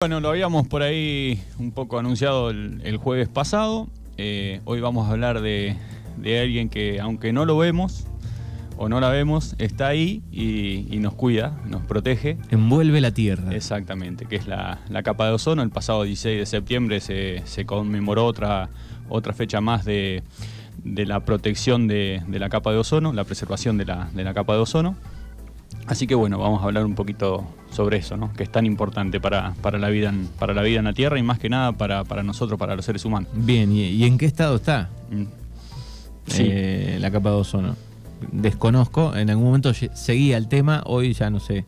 Bueno, lo habíamos por ahí un poco anunciado el, el jueves pasado. Eh, hoy vamos a hablar de, de alguien que, aunque no lo vemos o no la vemos, está ahí y, y nos cuida, nos protege. Envuelve la Tierra. Exactamente, que es la, la capa de ozono. El pasado 16 de septiembre se, se conmemoró otra, otra fecha más de, de la protección de, de la capa de ozono, la preservación de la, de la capa de ozono. Así que bueno, vamos a hablar un poquito sobre eso, ¿no? que es tan importante para, para, la, vida en, para la vida en la Tierra y más que nada para, para nosotros, para los seres humanos. Bien, ¿y, y en qué estado está Mm. Sí. eh, la capa de ozono? Desconozco, en algún momento seguía el tema, hoy ya no sé.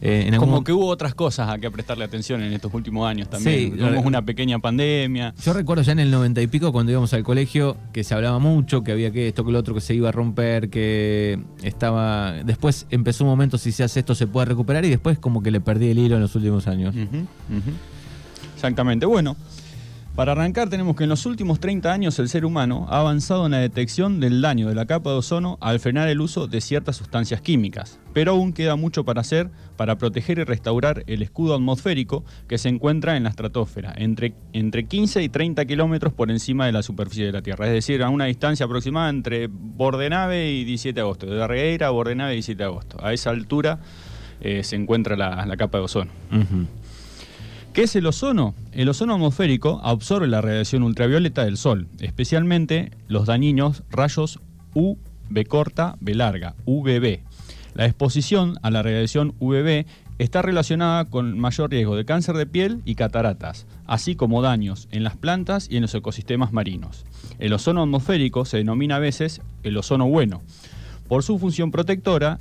Eh, en algún Como mo- que hubo otras cosas a que prestarle atención en estos últimos años también. Sí, Tuvimos una pequeña pandemia. Yo recuerdo ya en el 90 y pico cuando íbamos al colegio que se hablaba mucho, que había que esto, que lo otro, que se iba a romper, que estaba... Después empezó un momento, si se hace esto se puede recuperar y después como que le perdí el hilo en los últimos años. Exactamente. Bueno, para arrancar tenemos que en los últimos 30 años el ser humano ha avanzado en la detección del daño de la capa de ozono al frenar el uso de ciertas sustancias químicas, pero aún queda mucho para hacer para proteger y restaurar el escudo atmosférico que se encuentra en la estratosfera, entre, entre 15 y 30 kilómetros por encima de la superficie de la Tierra, es decir, a una distancia aproximada entre Bordenave y 17 de agosto, de Regueira a Bordenave y 17 de agosto. A esa altura eh, se encuentra la- capa de ozono. ¿Qué es el ozono? El ozono atmosférico absorbe la radiación ultravioleta del Sol, especialmente los dañinos rayos UV corta, B larga, UVB. La exposición a la radiación UVB está relacionada con mayor riesgo de cáncer de piel y cataratas, así como daños en las plantas y en los ecosistemas marinos. El ozono atmosférico se denomina a veces el ozono bueno, por su función protectora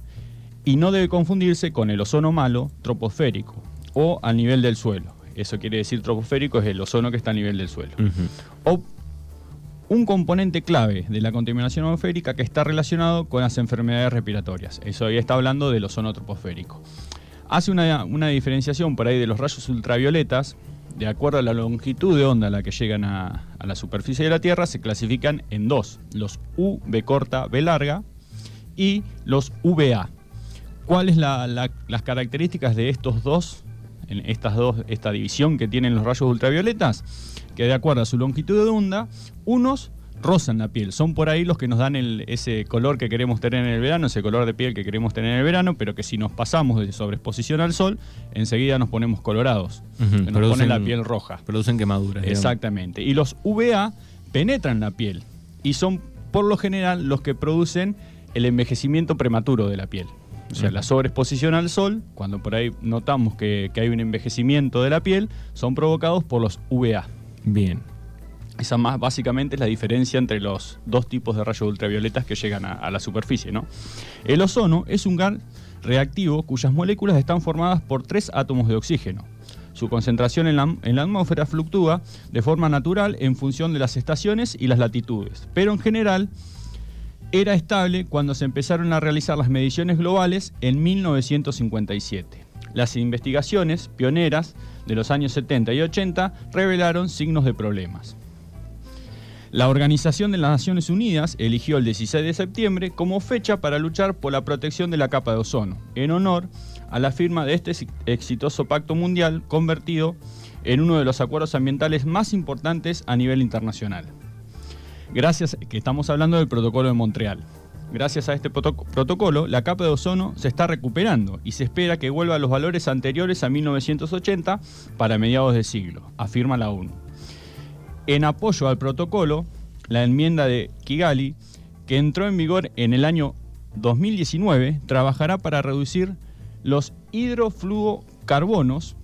y no debe confundirse con el ozono malo troposférico o al nivel del suelo. Eso quiere decir troposférico es el ozono que está a nivel del suelo. O un componente clave de la contaminación atmosférica que está relacionado con las enfermedades respiratorias. Eso ahí está hablando del ozono troposférico. Hace una, una diferenciación por ahí de los rayos ultravioletas. De acuerdo a la longitud de onda a la que llegan a, a la superficie de la Tierra, se clasifican en dos: los UV corta, B larga y los UVA. ¿Cuáles la, la- las características de estos dos, en estas dos, esta división que tienen los rayos ultravioletas? Que de acuerdo a su longitud de onda, unos rozan la piel, son por ahí los que nos dan el- ese color que queremos tener en el verano, ese color de piel que queremos tener en el verano, pero que si nos pasamos de sobreexposición al sol, enseguida nos ponemos colorados, nos pone producen- la piel roja. Producen quemaduras. digamos. Exactamente. Y los VA penetran la piel y son por lo general los que producen el envejecimiento prematuro de la piel. O sea, la sobreexposición al sol, cuando por ahí notamos que, que hay un envejecimiento de la piel, son provocados por los VA. Bien. Esa más básicamente es la diferencia entre los dos tipos de rayos ultravioletas que llegan a, a la superficie. ¿no? El ozono es un gas reactivo cuyas moléculas están formadas por tres átomos de oxígeno. Su concentración en la, en la atmósfera fluctúa de forma natural en función de las estaciones y las latitudes, pero en general era estable cuando se empezaron a realizar las mediciones globales en 1957. Las investigaciones pioneras de los años 70 y 80 revelaron signos de problemas. La Organización de las Naciones Unidas eligió el 16 de septiembre como fecha para luchar por la protección de la capa de ozono, en honor a la firma de este ex- exitoso pacto mundial convertido en uno de los acuerdos ambientales más importantes a nivel internacional. Gracias, que estamos hablando del protocolo de Montreal. Gracias a este proto- protocolo, la capa de ozono se está recuperando y se espera que vuelva a los valores anteriores a 1980 para mediados de siglo, afirma la ONU. En apoyo al protocolo, la enmienda de Kigali, que entró en vigor en el año 2019, trabajará para reducir los hidrofluocarbonos,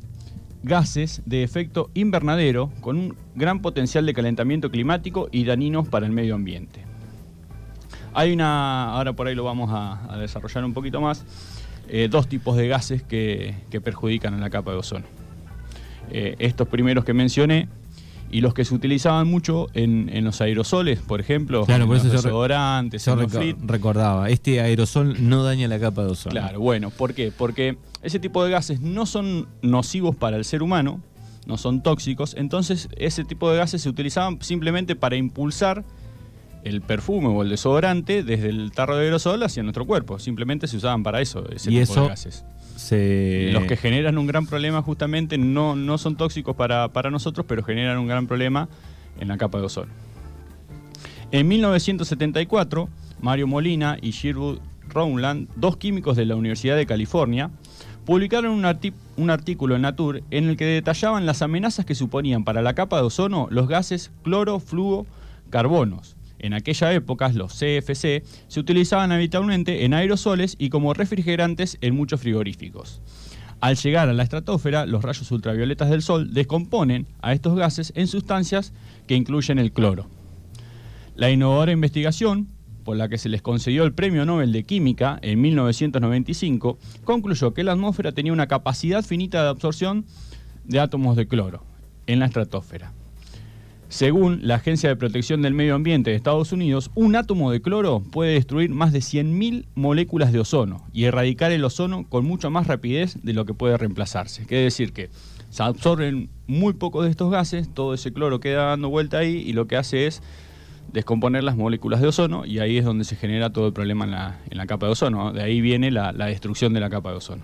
gases de efecto invernadero, con un gran potencial de calentamiento climático y dañinos para el medio ambiente. Hay una, ahora por ahí lo vamos a, desarrollar un poquito más, eh, dos tipos de gases que, que perjudican a la capa de ozono. Eh, estos primeros que mencioné y los que se utilizaban mucho en, en los aerosoles, por ejemplo, Claro, en por los eso yo re- desodorantes, Yo en los reco- flit. recordaba, este aerosol no daña la capa de ozono. Claro, bueno, ¿por qué? Porque ese tipo de gases no son nocivos para el ser humano, no son tóxicos, entonces ese tipo de gases se utilizaban simplemente para impulsar el perfume o el desodorante desde el tarro de aerosol hacia nuestro cuerpo, simplemente se usaban para eso, ese Y tipo eso de gases. Los que generan un gran problema justamente no, no son tóxicos para, para nosotros, pero generan un gran problema en la capa de ozono. En 1974, Mario Molina y Sherwood Rowland, dos químicos de la Universidad de California, publicaron un, un artículo en Nature en el que detallaban las amenazas que suponían para la capa de ozono los gases cloro, carbonos. En aquella época, los CFC se utilizaban habitualmente en aerosoles y como refrigerantes en muchos frigoríficos. Al llegar a la estratosfera, los rayos ultravioletas del Sol descomponen a estos gases en sustancias que incluyen el cloro. La innovadora investigación, por la que se les concedió el Premio Nobel de Química en 1995, concluyó que la atmósfera tenía una capacidad finita de absorción de átomos de cloro en la estratosfera. Según la Agencia de Protección del Medio Ambiente de Estados Unidos, un átomo de cloro puede destruir más de 100.000 moléculas de ozono y erradicar el ozono con mucha más rapidez de lo que puede reemplazarse. Quiere decir que se absorben muy pocos de estos gases, todo ese cloro queda dando vuelta ahí y lo que hace es descomponer las moléculas de ozono y ahí es donde se genera todo el problema en la, en la capa de ozono. De ahí viene la, destrucción de la capa de ozono.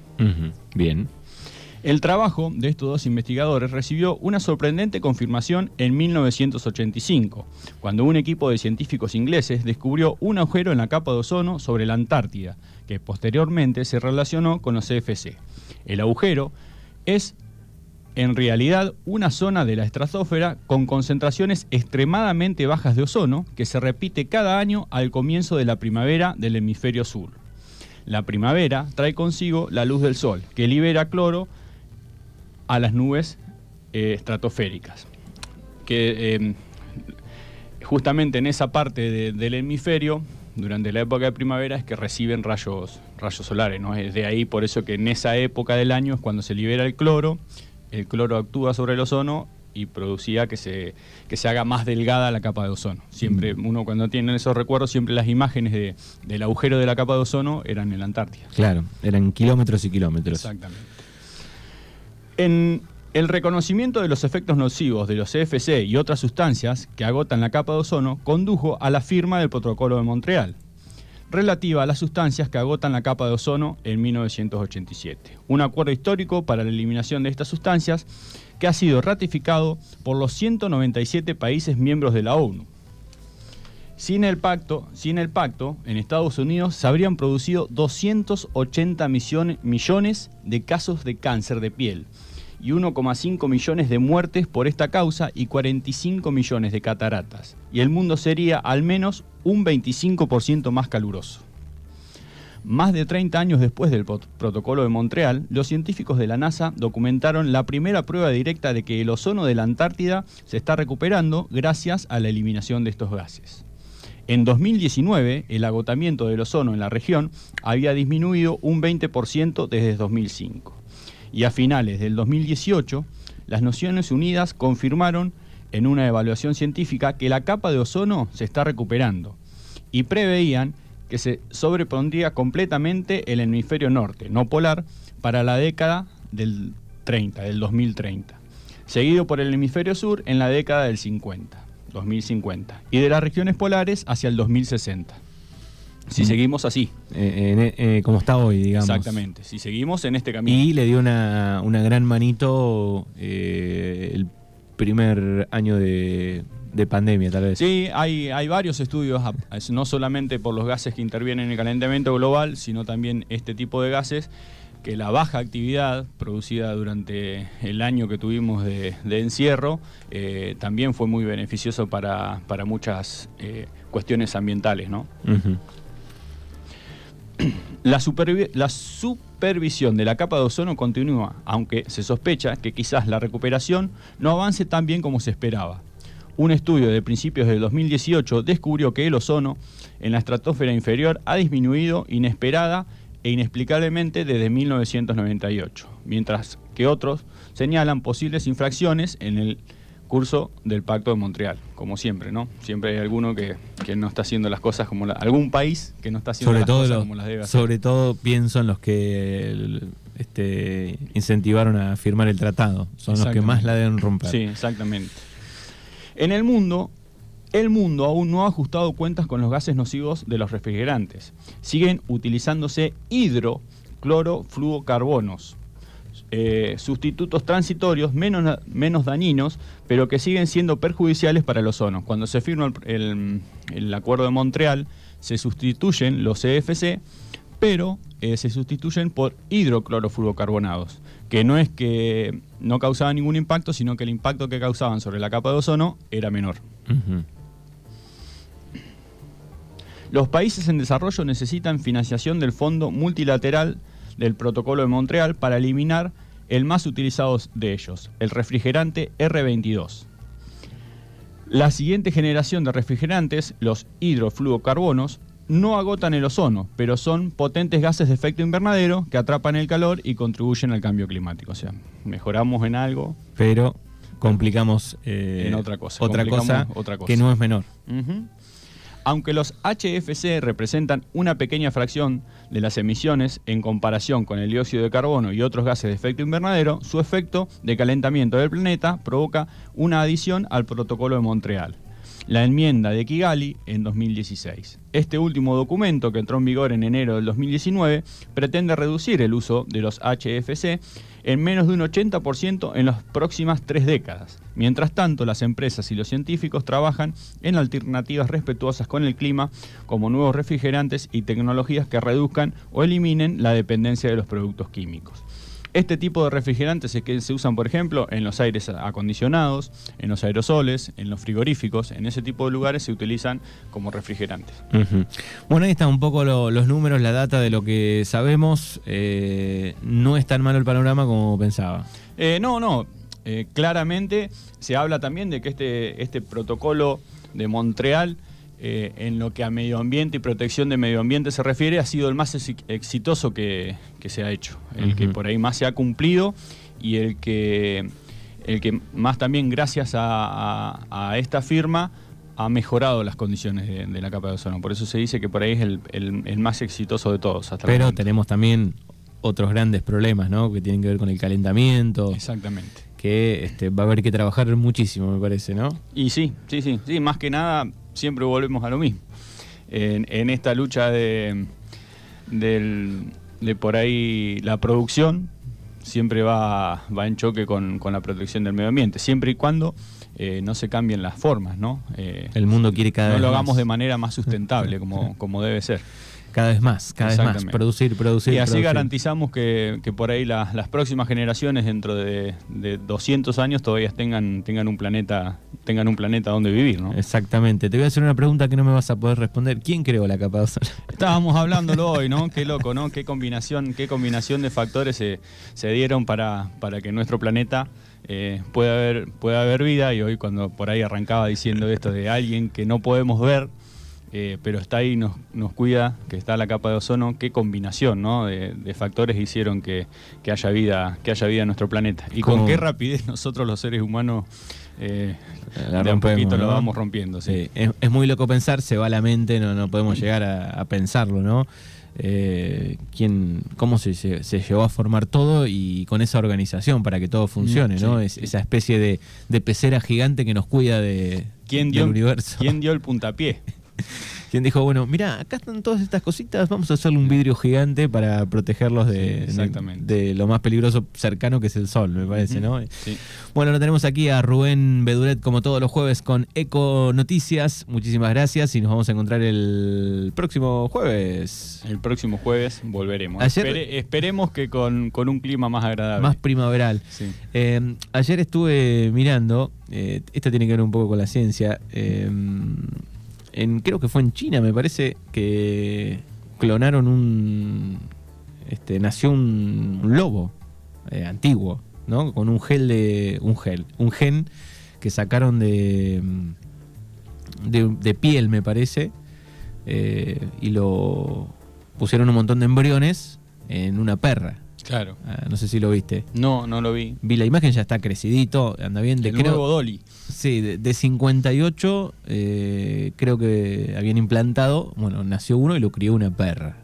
Bien. El trabajo de estos dos investigadores recibió una sorprendente confirmación en 1985, cuando un equipo de científicos ingleses descubrió un agujero en la capa de ozono sobre la Antártida, que posteriormente se relacionó con los CFC. El agujero es en realidad una zona de la estratosfera con concentraciones extremadamente bajas de ozono que se repite cada año al comienzo de la primavera del hemisferio sur. La primavera trae consigo la luz del sol, que libera cloro a las nubes eh, estratosféricas. Que eh, justamente en esa parte de- del hemisferio, durante la época de primavera, es que reciben rayos, rayos solares. ¿no? Es de ahí por eso que en esa época del año es cuando se libera el cloro, el cloro actúa sobre el ozono y producía que se, que se haga más delgada la capa de ozono. Siempre, uno cuando tiene esos recuerdos, siempre las imágenes de- del agujero de la capa de ozono eran en la Antártida. Claro, eran kilómetros y kilómetros. Exactamente. En el reconocimiento de los efectos nocivos de los CFC y otras sustancias que agotan la capa de ozono condujo a la firma del Protocolo de Montreal, relativa a las sustancias que agotan la capa de ozono en 1987. Un acuerdo histórico para la eliminación de estas sustancias que ha sido ratificado por los 197 países miembros de la ONU. Sin el pacto, sin el pacto, en Estados Unidos se habrían producido 280 millones, de casos de cáncer de piel y 1,5 millones de muertes por esta causa y 45 millones de cataratas. Y el mundo sería al menos un 25% más caluroso. Más de 30 años después del prot- protocolo de Montreal, los científicos de la NASA documentaron la primera prueba directa de que el ozono de la Antártida se está recuperando gracias a la eliminación de estos gases. En 2019, el agotamiento del ozono en la región había disminuido un 20% desde 2005. Y a finales del 2018, las Naciones Unidas confirmaron en una evaluación científica que la capa de ozono se está recuperando y preveían que se sobrepondría completamente el hemisferio norte, no polar, para la década del 30, del 2030, seguido por el hemisferio sur en la década del 50, 2050, y de las regiones polares hacia el 2060. Si Mm. seguimos así, Eh, en- eh, como está hoy, digamos. exactamente, si seguimos en este camino. Y le dio una, una gran manito eh, el primer año de, de pandemia, tal vez. Sí, hay, hay varios estudios, no solamente por los gases que intervienen en el calentamiento global, sino también este tipo de gases, que la baja actividad producida durante el año que tuvimos de, de encierro eh, también fue muy beneficioso para, para muchas eh, cuestiones ambientales, ¿no? Ujú. La, supervi- la supervisión de la capa de ozono continúa, aunque se sospecha que quizás la recuperación no avance tan bien como se esperaba. Un estudio de principios del 2018 descubrió que el ozono en la estratosfera inferior ha disminuido inesperada e inexplicablemente desde 1998, mientras que otros señalan posibles infracciones en el curso del Pacto de Montreal, como siempre, ¿no? Siempre hay alguno que, que no está haciendo las cosas como la- algún país que no está haciendo Sobre las todo, cosas lo- como las debe hacer. sobre todo pienso en los que el- este, incentivaron a firmar el tratado. Son los que más la deben romper. Sí, exactamente. En el mundo, el mundo aún no ha ajustado cuentas con los gases nocivos de los refrigerantes. Siguen utilizándose hidroclorofluocarbonos. Eh, sustitutos transitorios menos, menos dañinos, pero que siguen siendo perjudiciales para el ozono. Cuando se firma el, el- Acuerdo de Montreal, se sustituyen los CFC, pero eh, se sustituyen por hidroclorofluorocarbonados, que no es que no causaban ningún impacto, sino que el impacto que causaban sobre la capa de ozono era menor. Los países en desarrollo necesitan financiación del Fondo Multilateral del Protocolo de Montreal para eliminar el más utilizado de ellos, el refrigerante R22. La siguiente generación de refrigerantes, los hidrofluocarbonos, no agotan el ozono, pero son potentes gases de efecto invernadero que atrapan el calor y contribuyen al cambio climático. O sea, mejoramos en algo, Pero complicamos eh, En otra cosa, Otra cosa, otra cosa. que no es menor. Aunque los HFC representan una pequeña fracción de las emisiones en comparación con el dióxido de carbono y otros gases de efecto invernadero, su efecto de calentamiento del planeta provoca una adición al Protocolo de Montreal, la enmienda de Kigali en 2016. Este último documento, que entró en vigor en enero del 2019, pretende reducir el uso de los HFC en menos de un 80% en las próximas tres décadas. Mientras tanto, las empresas y los científicos trabajan en alternativas respetuosas con el clima, como nuevos refrigerantes y tecnologías que reduzcan o eliminen la dependencia de los productos químicos. Este tipo de refrigerantes es que se usan, por ejemplo, en los aires acondicionados, en los aerosoles, en los frigoríficos. En ese tipo de lugares se utilizan como refrigerantes. Bueno, ahí están un poco lo- los números, la data de lo que sabemos. Eh, no es tan malo el panorama como pensaba. Eh, no, no. Eh, claramente se habla también de que este, este protocolo de Montreal, eh, en lo que a medio ambiente y protección de medio ambiente se refiere, ha sido el más exi- exitoso que, que se ha hecho. El que por ahí más se ha cumplido y el que, el que más también gracias a, a- a esta firma ha mejorado las condiciones de, de la capa de ozono. Por eso se dice que por ahí es el, el- el más exitoso de todos. Hasta Pero tenemos también otros grandes problemas, ¿no? Que tienen que ver con el calentamiento, Exactamente. que este, va a haber que trabajar muchísimo, me parece, ¿no? Y sí, sí, sí, sí, más que nada siempre volvemos a lo mismo. En, en esta lucha de, del- de por ahí la producción siempre va, va en choque con, con la protección del medio ambiente, siempre y cuando eh, no se cambien las formas, ¿no? Eh, El mundo quiere cada no vez lo más. hagamos de manera más sustentable como, como debe ser. Cada vez más, cada vez más. Producir, producir. y así producir. garantizamos que, que por ahí la- las próximas generaciones dentro de, de 200 años todavía tengan, tengan un planeta tengan un planeta donde vivir, ¿no? Exactamente. Te voy a hacer una pregunta que no me vas a poder responder. ¿Quién creó la capa de ozono? Estábamos hablándolo hoy, ¿no? Qué loco, ¿no? Qué combinación, qué combinación de factores se, se dieron para, para que nuestro planeta eh, pueda haber, pueda haber vida. Y hoy cuando por ahí arrancaba diciendo esto de alguien que no podemos ver, eh, pero está ahí, nos, nos cuida, que está la capa de ozono, qué combinación, ¿no? De, de factores hicieron que, que haya vida, que haya vida en nuestro planeta. Y ¿Cómo? con qué rapidez nosotros los seres humanos eh, La de rompemos, poquito lo ¿no? vamos rompiendo, sí. Sí, es, es muy loco pensar, se va a la mente, no, no podemos llegar a, a pensarlo, ¿no? Eh, ¿quién, ¿Cómo se, se, se llevó a formar todo y con esa organización para que todo funcione, Mm, ¿no? Es, sí. esa especie de, de pecera gigante que nos cuida de, ¿Quién del dio, universo. ¿Quién dio el puntapié? ¿Quién dijo, bueno, mira, acá están todas estas cositas, vamos a hacerle un vidrio gigante para protegerlos de, Sí, de, lo más peligroso cercano que es el sol, me parece, ¿no? Sí. Bueno, lo tenemos aquí a Rubén Beduret como todos los jueves con Eco Noticias. Muchísimas gracias y nos vamos a encontrar el próximo jueves. El próximo jueves volveremos. Ayer- Espere- esperemos que con, con un clima más agradable. Más primaveral. Sí. Eh, ayer estuve mirando, eh, esto tiene que ver un poco con la ciencia, eh, en, creo que fue en China, me parece, que clonaron un... Este, nació un, un lobo eh, antiguo, ¿no? Con un gel de... un gel, un gen que sacaron de, de, de piel, me parece, eh, y lo pusieron un montón de embriones en una perra. Claro. Ah, no sé si lo viste. No, no lo vi. Vi la imagen, ya está crecidito, anda bien. De, el creo, nuevo Dolly. Sí, de, de 58 eh, creo que habían implantado, bueno, nació uno y lo crió una perra.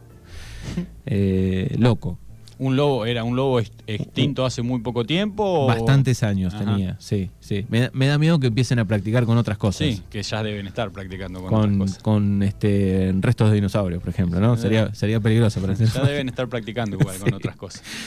Eh, loco. ¿Un lobo era un lobo extinto hace muy poco tiempo? Bastantes años tenía, sí, sí. Me, da miedo que empiecen a practicar con otras cosas. Sí, que ya deben estar practicando con, con otras cosas. Con este, restos de dinosaurios, por ejemplo, ¿no? Sería, sería peligroso para Ya deben estar practicando igual con otras cosas.